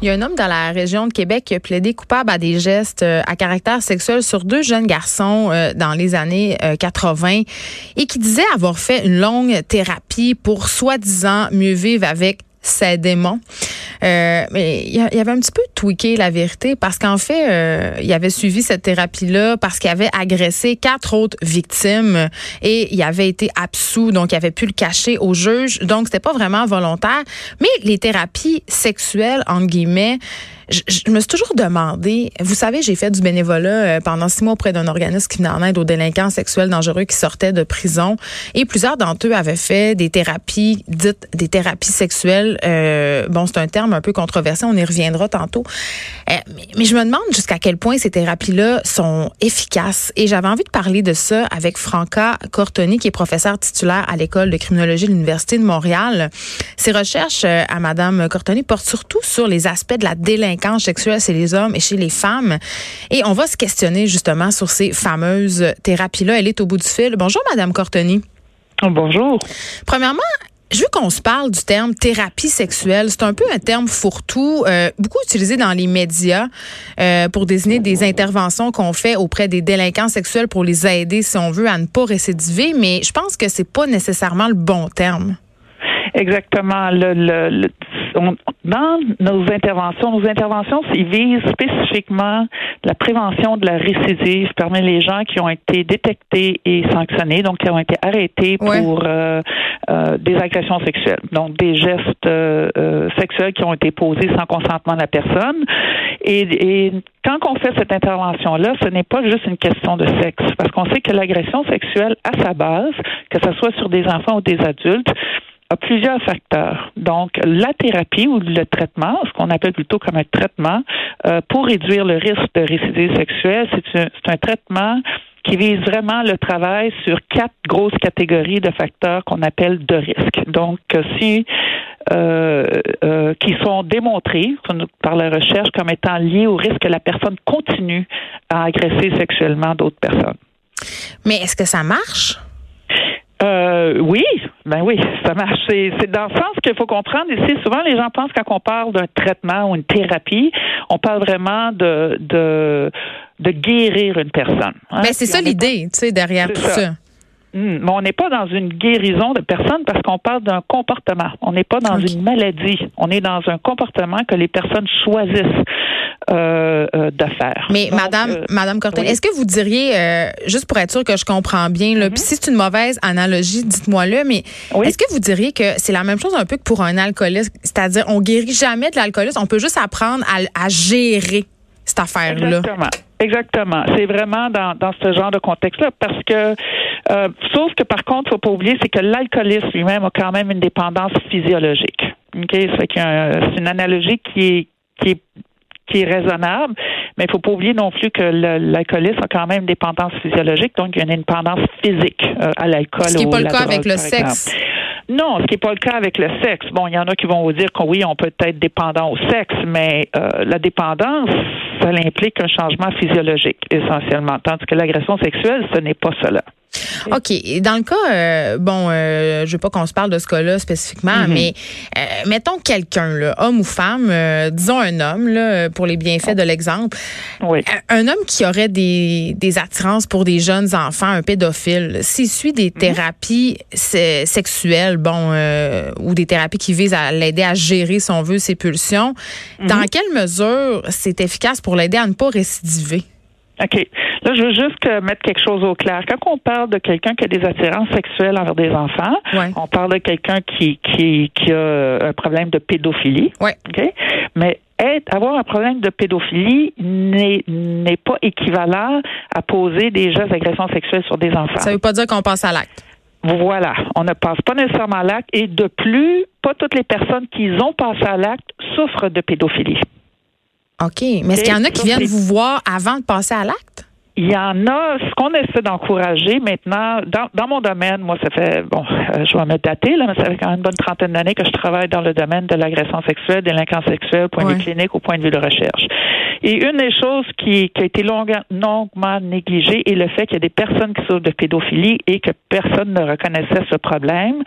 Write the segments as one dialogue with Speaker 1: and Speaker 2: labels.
Speaker 1: Il y a un homme dans la région de Québec qui a plaidé coupable à des gestes euh, à caractère sexuel sur deux jeunes garçons euh, dans les années 80 euh, et qui disait avoir fait une longue thérapie pour soi-disant mieux vivre avec ses démons. Euh, mais il avait un petit peu tweaké la vérité parce qu'en fait, euh, il avait suivi cette thérapie-là parce qu'il avait agressé quatre autres victimes et il avait été absous, donc il avait pu le cacher au juge. Donc c'était pas vraiment volontaire. Mais les thérapies sexuelles, entre guillemets, je, me suis toujours demandé, vous savez, j'ai fait du bénévolat euh, pendant six mois auprès d'un organisme qui venait en aide aux délinquants sexuels dangereux qui sortaient de prison et plusieurs d'entre eux avaient fait des thérapies dites des thérapies sexuelles. Euh, bon, c'est un terme un peu controversé, on y reviendra tantôt. Euh, mais, je me demande jusqu'à quel point ces thérapies-là sont efficaces et j'avais envie de parler de ça avec Franca Cortoni qui est professeure titulaire à l'école de criminologie de l'Université de Montréal. Ses recherches à Madame Cortoni portent surtout sur les aspects de la délinquance délinquance sexuelle chez les hommes et chez les femmes. Et on va se questionner justement sur ces fameuses thérapies-là. Elle est au bout du fil. Bonjour, Madame Cortoni.
Speaker 2: Bonjour.
Speaker 1: Premièrement, je veux qu'on se parle du terme thérapie sexuelle. C'est un peu un terme fourre-tout, euh, beaucoup utilisé dans les médias euh, pour désigner des interventions qu'on fait auprès des délinquants sexuels pour les aider, si on veut, à ne pas récidiver. Mais je pense que c'est pas nécessairement le bon terme.
Speaker 2: Exactement. Le, le, dans nos interventions, nos interventions ils visent spécifiquement la prévention de la récidive parmi les gens qui ont été détectés et sanctionnés, donc qui ont été arrêtés pour euh, euh, des agressions sexuelles, donc des gestes euh, sexuels qui ont été posés sans consentement de la personne. Et, et quand on fait cette intervention-là, ce n'est pas juste une question de sexe, parce qu'on sait que l'agression sexuelle, à sa base, que ce soit sur des enfants ou des adultes, a plusieurs facteurs. Donc, la thérapie ou le traitement, ce qu'on appelle plutôt comme un traitement, euh, pour réduire le risque de récidive sexuelle, c'est un, traitement qui vise vraiment le travail sur quatre grosses catégories de facteurs qu'on appelle de risque. Donc, si euh, euh, qui sont démontrés par la recherche comme étant liés au risque que la personne continue à agresser sexuellement d'autres personnes.
Speaker 1: Mais est-ce que ça marche?
Speaker 2: Euh, oui, ben oui, ça marche. C'est, dans le sens qu'il faut comprendre ici. Souvent, les gens pensent quand on parle d'un traitement ou une thérapie, on parle vraiment de de, de guérir une personne.
Speaker 1: Hein. Ben, c'est ça l'idée, tu sais, derrière tout ça.
Speaker 2: Mais on n'est pas dans une guérison de personne parce qu'on parle d'un comportement. On n'est pas dans une maladie. On est dans un comportement que les personnes choisissent. Euh, euh, de faire.
Speaker 1: Mais Madame, euh, Madame Cortel, est-ce que vous diriez, juste pour être sûr que je comprends bien, là, puis si c'est une mauvaise analogie, dites-moi-le, mais est-ce que vous diriez que c'est la même chose un peu que pour un alcooliste, c'est-à-dire on guérit jamais de l'alcoolisme, on peut juste apprendre à, gérer cette affaire-là.
Speaker 2: Exactement. Exactement. C'est vraiment dans, dans ce genre de contexte-là parce que, sauf que par contre, faut pas oublier, c'est que l'alcoolisme lui-même a quand même une dépendance physiologique. Ok, c'est une analogie qui est qui est qui est raisonnable, mais il faut pas oublier non plus que l'alcoolisme a quand même une dépendance physiologique, donc il y a une dépendance physique euh, à l'alcool. Ce
Speaker 1: qui n'est pas le cas avec le sexe.
Speaker 2: Non, ce qui n'est pas le cas avec le sexe. Bon, il y en a qui vont vous dire que oui, on peut être dépendant au sexe, mais euh, la dépendance, ça implique un changement physiologique essentiellement, tandis que l'agression sexuelle, ce n'est pas cela.
Speaker 1: OK. Dans le cas, euh, bon, euh, je veux pas qu'on se parle de ce cas-là spécifiquement, mm-hmm. mais euh, mettons quelqu'un, homme ou femme, disons un homme, là, pour les bienfaits de l'exemple.
Speaker 2: Oui.
Speaker 1: Un homme qui aurait des, des attirances pour des jeunes enfants, un pédophile, s'il suit des mm-hmm. thérapies sexuelles, bon, ou des thérapies qui visent à l'aider à gérer, si on veut, ses pulsions, dans mm-hmm. quelle mesure c'est efficace pour l'aider à ne pas récidiver?
Speaker 2: OK. Là, je veux juste mettre quelque chose au clair. Quand on parle de quelqu'un qui a des attirances sexuelles envers des enfants, on parle de quelqu'un qui, qui, qui a un problème de pédophilie.
Speaker 1: Ouais.
Speaker 2: OK? Mais être, avoir un problème de pédophilie n'est, n'est pas équivalent à poser des gestes d'agression sexuelle sur des enfants.
Speaker 1: Ça veut pas dire qu'on passe à l'acte.
Speaker 2: Voilà, on ne passe pas nécessairement à l'acte et de plus, pas toutes les personnes qui ont passé à l'acte souffrent de pédophilie.
Speaker 1: OK. Mais est-ce qu'il y en a qui viennent vous voir avant de passer à l'acte?
Speaker 2: Il y en a, ce qu'on essaie d'encourager maintenant, dans, dans, mon domaine, moi, ça fait, bon, euh, je vais me dater, là, mais ça fait quand même une bonne trentaine d'années que je travaille dans le domaine de l'agression sexuelle, délinquance sexuelle, point de vue clinique au point de vue de recherche. Et une des choses qui, qui a été longuement négligée est le fait qu'il y a des personnes qui souffrent de pédophilie et que personne ne reconnaissait ce problème.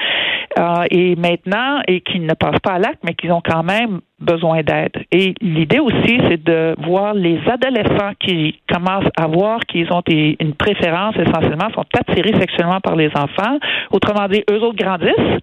Speaker 2: Euh, et maintenant, et qui ne passent pas à l'acte, mais qui ont quand même besoin d'aide. Et l'idée aussi, c'est de voir les adolescents qui commencent à voir qu'ils ont une préférence essentiellement, sont attirés sexuellement par les enfants. Autrement dit, eux autres grandissent,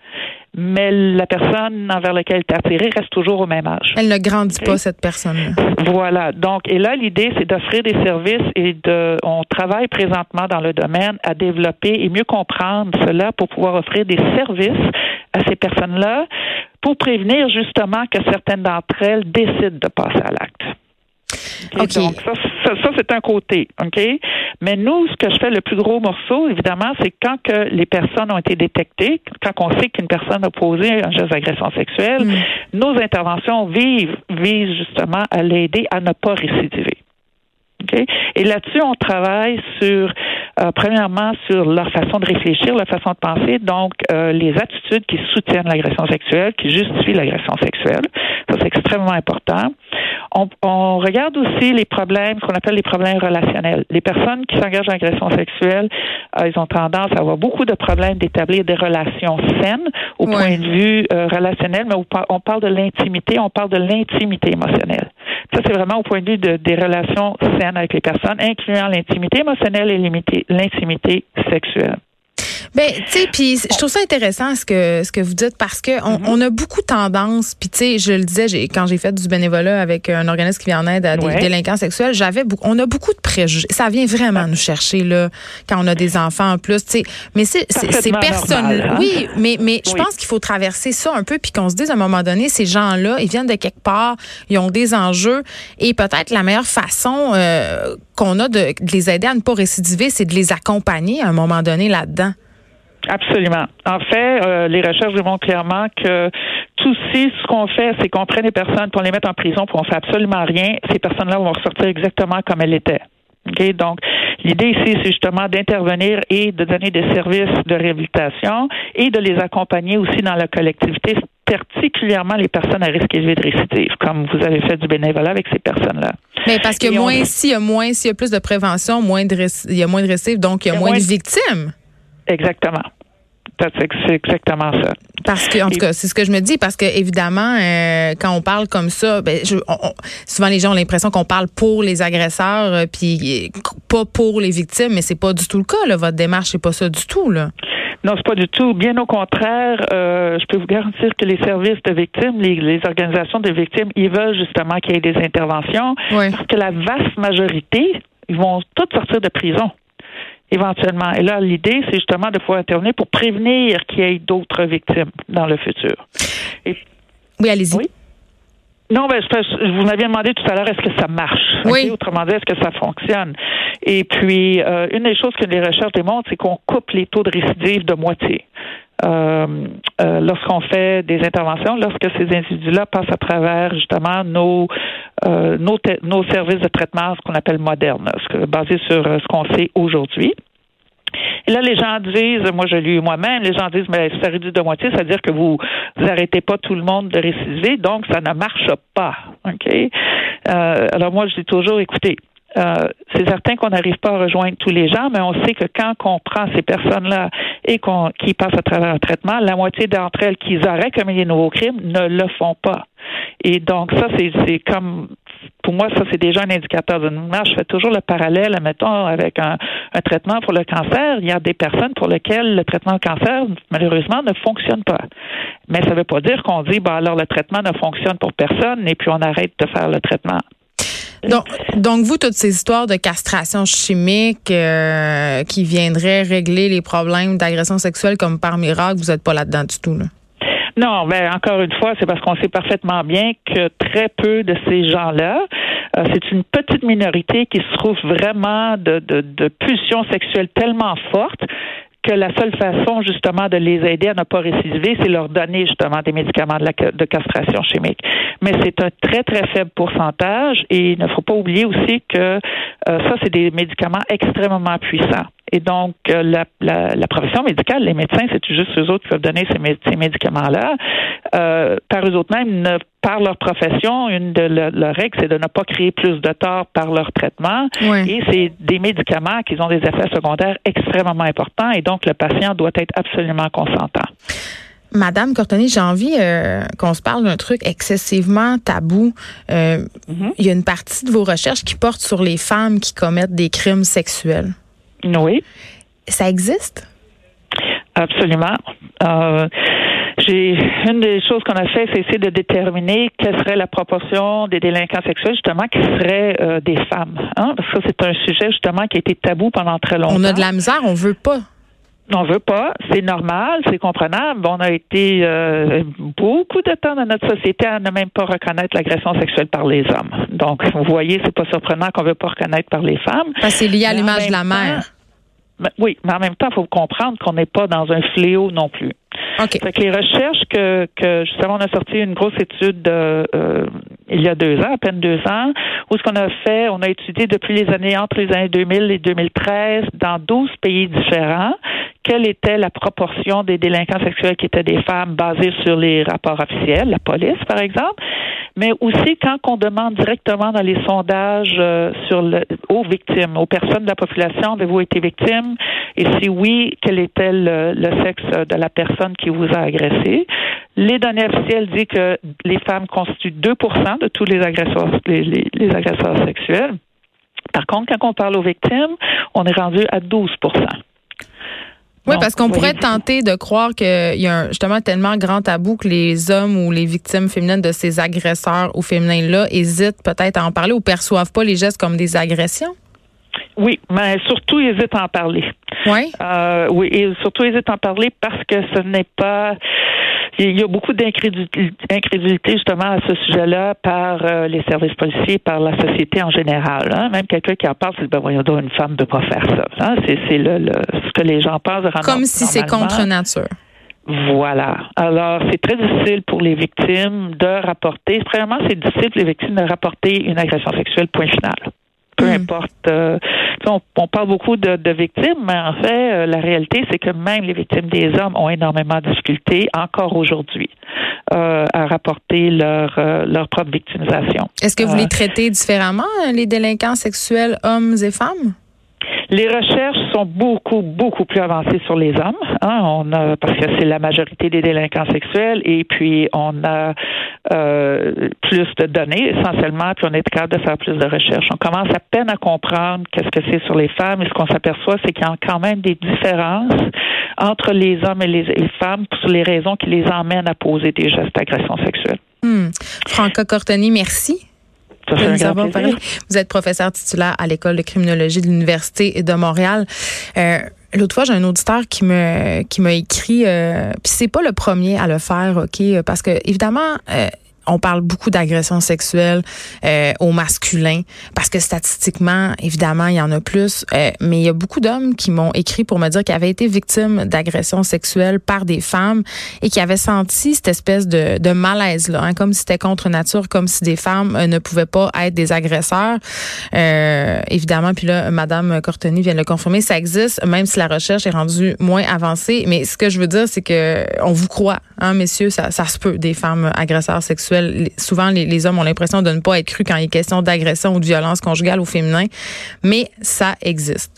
Speaker 2: mais la personne envers laquelle elle est attirée reste toujours au même âge.
Speaker 1: Elle ne grandit pas, cette personne-là.
Speaker 2: Voilà. Donc, et là, l'idée, c'est d'offrir des services et de, on travaille présentement dans le domaine à développer et mieux comprendre cela pour pouvoir offrir des services à ces personnes-là pour prévenir justement que certaines d'entre elles décident de passer à l'acte. Donc, ça, ça, c'est un côté, OK? Mais nous, ce que je fais le plus gros morceau, évidemment, c'est quand que les personnes ont été détectées, quand on sait qu'une personne a posé un geste d'agression sexuelle, mm. nos interventions visent, visent justement à l'aider à ne pas récidiver. Et là-dessus, on travaille sur euh, premièrement, sur leur façon de réfléchir, leur façon de penser, donc euh, les attitudes qui soutiennent l'agression sexuelle, qui justifient l'agression sexuelle. Ça, c'est extrêmement important. On, on, regarde aussi les problèmes, ce qu'on appelle les problèmes relationnels. Les personnes qui s'engagent en agression sexuelle, euh, ils ont tendance à avoir beaucoup de problèmes d'établir des relations saines au point de vue relationnel, mais on parle de l'intimité, on parle de l'intimité émotionnelle. Ça, c'est vraiment au point de vue de, des relations saines avec les personnes, incluant l'intimité émotionnelle et l'intimité sexuelle.
Speaker 1: Ben, tu sais, puis je trouve ça intéressant ce que ce que vous dites parce que on, mm-hmm. a beaucoup tendance, puis tu sais, je le disais, quand j'ai fait du bénévolat avec un organisme qui vient en aide à des délinquants sexuels, j'avais on a beaucoup de préjugés. Ça vient vraiment nous chercher là quand on a des enfants en plus, tu sais. Mais c'est ces personnes, hein? oui, mais mais je pense qu'il faut traverser ça un peu puis qu'on se dise à un moment donné, ces gens-là, ils viennent de quelque part, ils ont des enjeux et peut-être la meilleure façon euh, qu'on a de, de les aider à ne pas récidiver, c'est de les accompagner à un moment donné là-dedans.
Speaker 2: Absolument. En fait, euh, les recherches démontrent clairement que tout si ce qu'on fait, c'est qu'on prend les personnes, pour les mettre en prison, pour on fait absolument rien, ces personnes-là vont ressortir exactement comme elles étaient. Okay? Donc, l'idée ici, c'est justement d'intervenir et de donner des services de réhabilitation et de les accompagner aussi dans la collectivité, particulièrement les personnes à risque élevé de récidive, comme vous avez fait du bénévolat avec ces personnes-là.
Speaker 1: Mais parce que moins, s'il y a moins, s'il y a plus de prévention, moins de, il y a moins de récidives, donc il y a, moins, de victimes.
Speaker 2: Exactement. C'est exactement ça.
Speaker 1: Parce que, en tout cas, c'est ce que je me dis, parce que évidemment, euh, quand on parle comme ça, ben, je, souvent les gens ont l'impression qu'on parle pour les agresseurs, euh, puis pas pour les victimes, mais c'est pas du tout le cas. Là. Votre démarche, c'est pas ça du tout. Là.
Speaker 2: Non, c'est pas du tout. Bien au contraire, euh, je peux vous garantir que les services de victimes, les, les organisations de victimes, ils veulent justement qu'il y ait des interventions, parce que la vaste majorité, ils vont toutes sortir de prison éventuellement. Et là, l'idée, c'est justement de pouvoir intervenir pour prévenir qu'il y ait d'autres victimes dans le futur.
Speaker 1: oui, allez-y. Oui?
Speaker 2: Non, ben, vous m'aviez demandé tout à l'heure, est-ce que ça marche?
Speaker 1: Oui.
Speaker 2: Autrement dit, est-ce que ça fonctionne? Et puis, euh, une des choses que les recherches démontrent, c'est qu'on coupe les taux de récidive de moitié. Euh, euh, lorsqu'on fait des interventions, lorsque ces individus-là passent à travers justement nos euh, nos, nos, services de traitement, ce qu'on appelle modernes, ce basé sur ce qu'on sait aujourd'hui. Et là, les gens disent, moi je l'ai eu moi-même, les gens disent, mais ça réduit de moitié, ça veut dire que vous n'arrêtez pas tout le monde de réciser, donc ça ne marche pas. OK? alors moi, je dis toujours, écoutez, euh, c'est certain qu'on n'arrive pas à rejoindre tous les gens, mais on sait que quand on prend ces personnes-là et qu'on qui passent à travers un traitement, la moitié d'entre elles qui auraient commis des nouveaux crimes ne le font pas. Et donc ça, c'est comme pour moi, ça c'est déjà un indicateur de marche. Je fais toujours le parallèle, mettons, avec un, traitement pour le cancer. Il y a des personnes pour lesquelles le traitement du cancer, malheureusement, ne fonctionne pas. Mais ça ne veut pas dire qu'on dit, bah alors le traitement ne fonctionne pour personne et puis on arrête de faire le traitement.
Speaker 1: Donc, donc, vous, toutes ces histoires de castration chimique euh, qui viendraient régler les problèmes d'agression sexuelle comme par miracle, vous n'êtes pas là-dedans du tout, là?
Speaker 2: Non, ben encore une fois, c'est parce qu'on sait parfaitement bien que très peu de ces gens-là, euh, c'est une petite minorité qui se trouve vraiment de, de, de pulsions sexuelles tellement fortes que la seule façon justement de les aider à ne pas récidiver, c'est leur donner justement des médicaments de, castration chimique. Mais c'est un très très faible pourcentage et il ne faut pas oublier aussi que euh, ça c'est des médicaments extrêmement puissants. Et donc, euh, la, la, la, profession médicale, les médecins, c'est juste eux autres qui peuvent donner ces, ces médicaments-là. Euh, par eux autres mêmes, ne, par leur profession, une de leurs règles, c'est de ne pas créer plus de tort par leur traitement. Et c'est des médicaments qui ont des effets secondaires extrêmement importants. Et donc, le patient doit être absolument consentant.
Speaker 1: Madame Cortoni, j'ai envie euh, qu'on se parle d'un truc excessivement tabou. Euh, mm-hmm. Il y a une partie de vos recherches qui porte sur les femmes qui commettent des crimes sexuels.
Speaker 2: Oui.
Speaker 1: Ça existe?
Speaker 2: Absolument. Euh, j'ai une des choses qu'on a fait, c'est essayer de déterminer quelle serait la proportion des délinquants sexuels justement qui seraient euh, des femmes. Hein? Parce que c'est un sujet justement qui a été tabou pendant très longtemps.
Speaker 1: On a de la misère, on veut pas.
Speaker 2: On veut pas, c'est normal, c'est comprenable. On a été euh, beaucoup de temps dans notre société à ne même pas reconnaître l'agression sexuelle par les hommes. Donc, vous voyez, c'est pas surprenant qu'on veut pas reconnaître par les femmes.
Speaker 1: C'est lié à l'image de la mère.
Speaker 2: oui, mais en même temps, il faut comprendre qu'on n'est pas dans un fléau non plus.
Speaker 1: Okay.
Speaker 2: Fait que les recherches que, que justement on a sorti une grosse étude euh, il y a deux ans, à peine deux ans, où ce qu'on a fait, on a étudié depuis les années entre les années 2000 et 2013 dans 12 pays différents quelle était la proportion des délinquants sexuels qui étaient des femmes basés sur les rapports officiels, la police par exemple, mais aussi quand on demande directement dans les sondages euh, sur le, aux victimes, aux personnes de la population, avez-vous été victime? Et si oui, quel était le, sexe de la personne qui vous a agressé. Les données officielles disent que les femmes constituent 2 de tous les agresseurs, les agresseurs sexuels. Par contre, quand on parle aux victimes, on est rendu à 12
Speaker 1: oui, parce qu'on pourrait tenter de croire qu'il y a un, justement tellement grand tabou que les hommes ou les victimes féminines de ces agresseurs ou féminins-là hésitent peut-être à en parler ou perçoivent pas les gestes comme des agressions.
Speaker 2: Oui, mais surtout hésitent à en parler.
Speaker 1: Oui.
Speaker 2: Euh, oui, et surtout hésitent à en parler parce que ce n'est pas il y a beaucoup d'incrédulité justement à ce sujet-là par euh, les services policiers, par la société en général. Hein. Même quelqu'un qui en parle, c'est ben voyons donc une femme ne peut pas faire ça. Hein. C'est le, ce que les gens pensent.
Speaker 1: Comme si c'est contre nature.
Speaker 2: Voilà. Alors, c'est très difficile pour les victimes de rapporter. Premièrement, c'est difficile pour les victimes de rapporter une agression sexuelle, point final peu hmm. importe. Euh, on, parle beaucoup de, victimes, mais en fait, euh, la réalité, c'est que même les victimes des hommes ont énormément de difficultés encore aujourd'hui euh, à rapporter leur, leur propre victimisation.
Speaker 1: Est-ce que vous les traitez différemment, les délinquants sexuels, hommes et femmes?
Speaker 2: Les recherches sont beaucoup, beaucoup plus avancées sur les hommes. Hein. Parce que c'est la majorité des délinquants sexuels et puis on a euh, plus de données essentiellement, puis on est capable de faire plus de recherches. On commence à peine à comprendre qu'est-ce que c'est sur les femmes et ce qu'on s'aperçoit, c'est qu'il y a quand même des différences entre les hommes et les, femmes sur les raisons qui les emmènent à poser des gestes d'agression sexuelle.
Speaker 1: Hmm. Franca Cortoni, merci. Vous êtes professeur titulaire à l'école de criminologie de l'université de Montréal. Euh, L'autre fois, j'ai un auditeur qui me qui m'a écrit, euh, puis c'est pas le premier à le faire, ok, parce que évidemment, euh, on parle beaucoup d'agressions sexuelles euh, aux masculins parce que statistiquement, évidemment, il y en a plus. Euh, mais il y a beaucoup d'hommes qui m'ont écrit pour me dire qu'ils avaient été victimes d'agressions sexuelles par des femmes et qui avaient senti cette espèce de, de malaise là, hein, comme si c'était contre nature, comme si des femmes euh, ne pouvaient pas être des agresseurs. Euh, évidemment, puis là, Madame Cortoni vient de le confirmer, ça existe, même si la recherche est rendue moins avancée. Mais ce que je veux dire, c'est que on vous croit, hein, messieurs, ça, ça se peut des femmes agresseurs souvent les, hommes ont l'impression de ne pas être crus quand il est question d'agression ou de violence conjugale au féminin, mais ça existe.